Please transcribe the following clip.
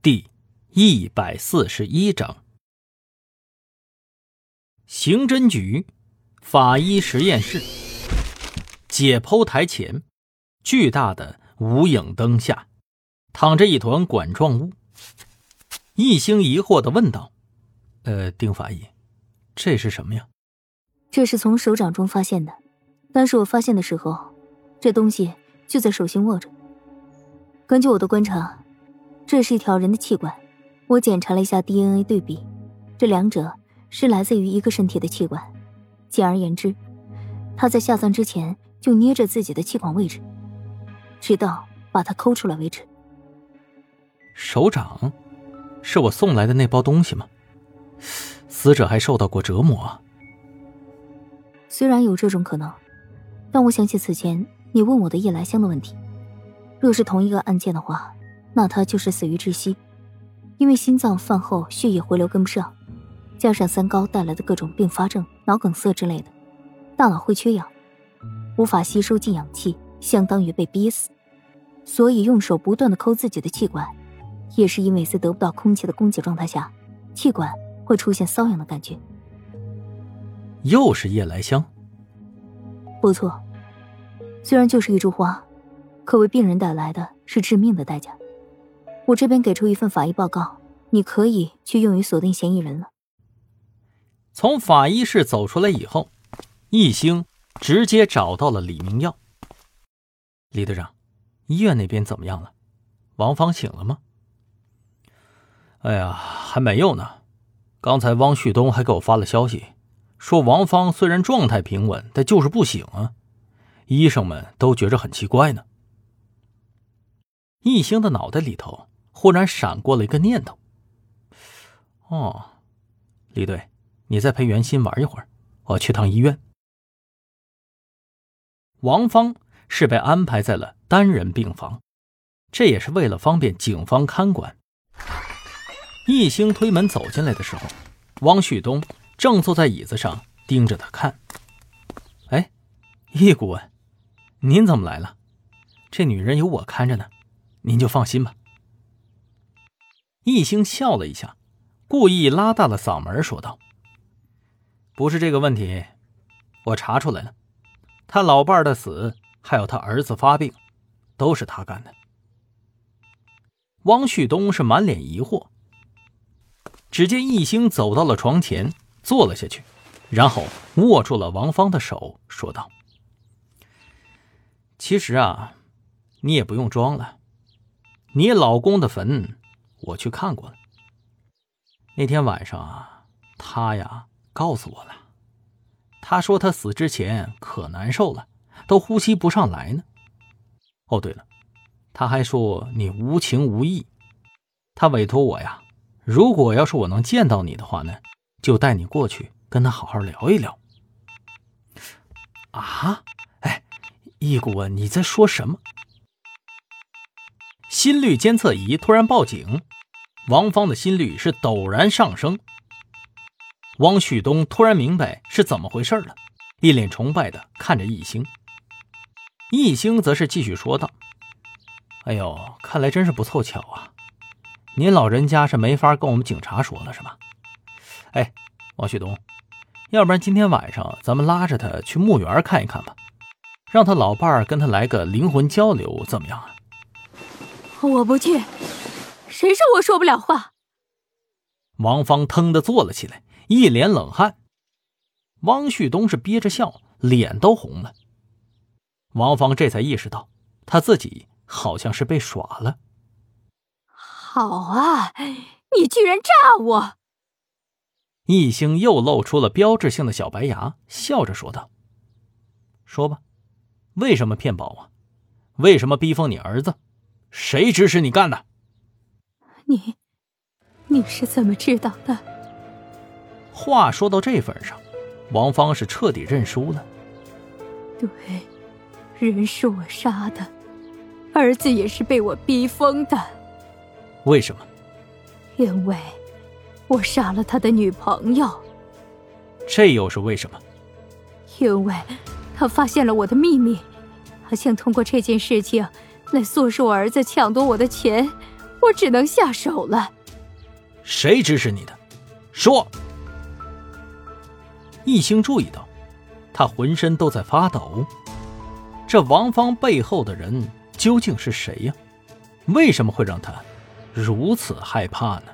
第一百四十一章，刑侦局法医实验室解剖台前，巨大的无影灯下，躺着一团管状物。一星疑惑的问道：“呃，丁法医，这是什么呀？”“这是从手掌中发现的，当时我发现的时候，这东西就在手心握着。根据我的观察。”这是一条人的气管，我检查了一下 DNA 对比，这两者是来自于一个身体的气管。简而言之，他在下葬之前就捏着自己的气管位置，直到把它抠出来为止。手掌，是我送来的那包东西吗？死者还受到过折磨。虽然有这种可能，但我想起此前你问我的夜来香的问题，若是同一个案件的话。那他就是死于窒息，因为心脏饭后血液回流跟不上，加上三高带来的各种并发症、脑梗塞之类的，大脑会缺氧，无法吸收进氧气，相当于被憋死。所以用手不断的抠自己的气管，也是因为在得不到空气的供给状态下，气管会出现瘙痒的感觉。又是夜来香，不错，虽然就是一株花，可为病人带来的是致命的代价。我这边给出一份法医报告，你可以去用于锁定嫌疑人了。从法医室走出来以后，易星直接找到了李明耀。李队长，医院那边怎么样了？王芳醒了吗？哎呀，还没有呢。刚才汪旭东还给我发了消息，说王芳虽然状态平稳，但就是不醒啊。医生们都觉着很奇怪呢。易星的脑袋里头。忽然闪过了一个念头。哦，李队，你再陪袁鑫玩一会儿，我去趟医院。王芳是被安排在了单人病房，这也是为了方便警方看管。易星推门走进来的时候，汪旭东正坐在椅子上盯着他看。哎，易顾问，您怎么来了？这女人有我看着呢，您就放心吧。易星笑了一下，故意拉大了嗓门说道：“不是这个问题，我查出来了，他老伴的死，还有他儿子发病，都是他干的。”汪旭东是满脸疑惑。只见易星走到了床前，坐了下去，然后握住了王芳的手，说道：“其实啊，你也不用装了，你老公的坟。”我去看过了。那天晚上啊，他呀告诉我了，他说他死之前可难受了，都呼吸不上来呢。哦，对了，他还说你无情无义，他委托我呀，如果要是我能见到你的话呢，就带你过去跟他好好聊一聊。啊，哎，易顾问，你在说什么？心率监测仪突然报警，王芳的心率是陡然上升。汪旭东突然明白是怎么回事了，一脸崇拜的看着易星。易星则是继续说道：“哎呦，看来真是不凑巧啊！您老人家是没法跟我们警察说了是吧？哎，汪旭东，要不然今天晚上咱们拉着他去墓园看一看吧，让他老伴儿跟他来个灵魂交流，怎么样啊？”我不去，谁说我说不了话？王芳腾的坐了起来，一脸冷汗。汪旭东是憋着笑，脸都红了。王芳这才意识到，他自己好像是被耍了。好啊，你居然诈我！易星又露出了标志性的小白牙，笑着说道：“说吧，为什么骗保啊？为什么逼疯你儿子？”谁指使你干的？你，你是怎么知道的？话说到这份上，王芳是彻底认输了。对，人是我杀的，儿子也是被我逼疯的。为什么？因为我杀了他的女朋友。这又是为什么？因为他发现了我的秘密，他想通过这件事情。来唆使我儿子抢夺我的钱，我只能下手了。谁指使你的？说。易星注意到，他浑身都在发抖。这王芳背后的人究竟是谁呀？为什么会让他如此害怕呢？